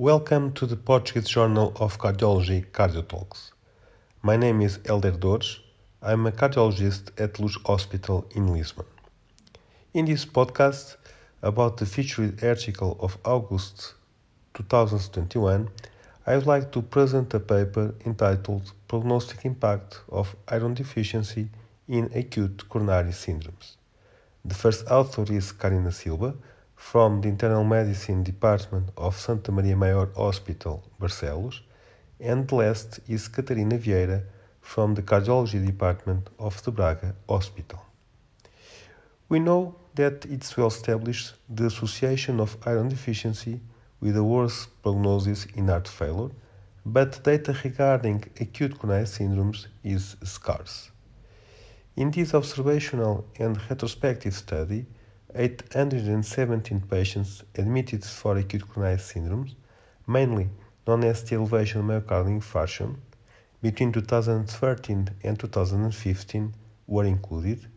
Welcome to the Portuguese Journal of Cardiology Cardiotalks. My name is Elder Dores. I'm a cardiologist at Luz Hospital in Lisbon. In this podcast about the featured article of August 2021, I would like to present a paper entitled Prognostic Impact of Iron Deficiency in Acute Coronary Syndromes. The first author is Karina Silva from the Internal Medicine Department of Santa Maria Maior Hospital, Barcelos, and last is Catarina Vieira from the Cardiology Department of the Braga Hospital. We know that it's well established the association of iron deficiency with a worse prognosis in heart failure, but data regarding acute coronary syndromes is scarce. In this observational and retrospective study, 817 patients admitted for acute coronary syndromes, mainly non-ST elevation myocardial infarction, between 2013 and 2015 were included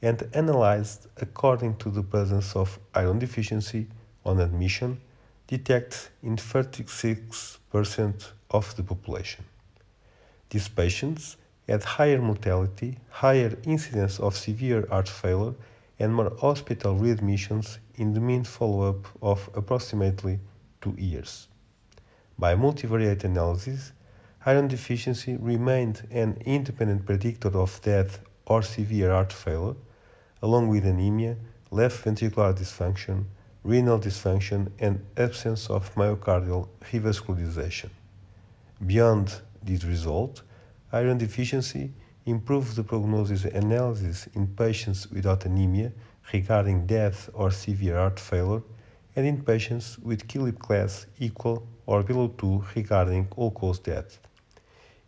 and analyzed according to the presence of iron deficiency on admission detected in 36% of the population. These patients had higher mortality, higher incidence of severe heart failure, and more hospital readmissions in the mean follow-up of approximately two years. By multivariate analysis, iron deficiency remained an independent predictor of death or severe heart failure, along with anemia, left ventricular dysfunction, renal dysfunction, and absence of myocardial revascularization. Beyond this result, iron deficiency improved the prognosis analysis in patients without anemia regarding death or severe heart failure and in patients with Killip class equal or below 2 regarding all-cause death.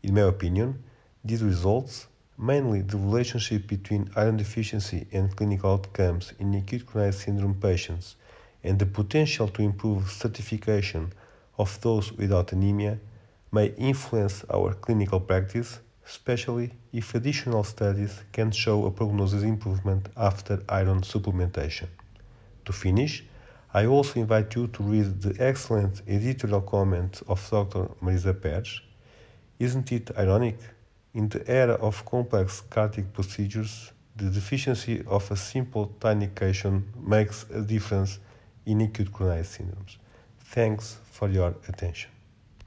In my opinion, these results, mainly the relationship between iron deficiency and clinical outcomes in acute coronary syndrome patients and the potential to improve stratification of those without anemia, may influence our clinical practice, especially if additional studies can show a prognosis improvement after iron supplementation. To finish, I also invite you to read the excellent editorial comment of Dr. Marisa Pérez. Isn't it ironic? In the era of complex cardiac procedures, the deficiency of a simple tinication makes a difference in acute coronary syndromes. Thanks for your attention.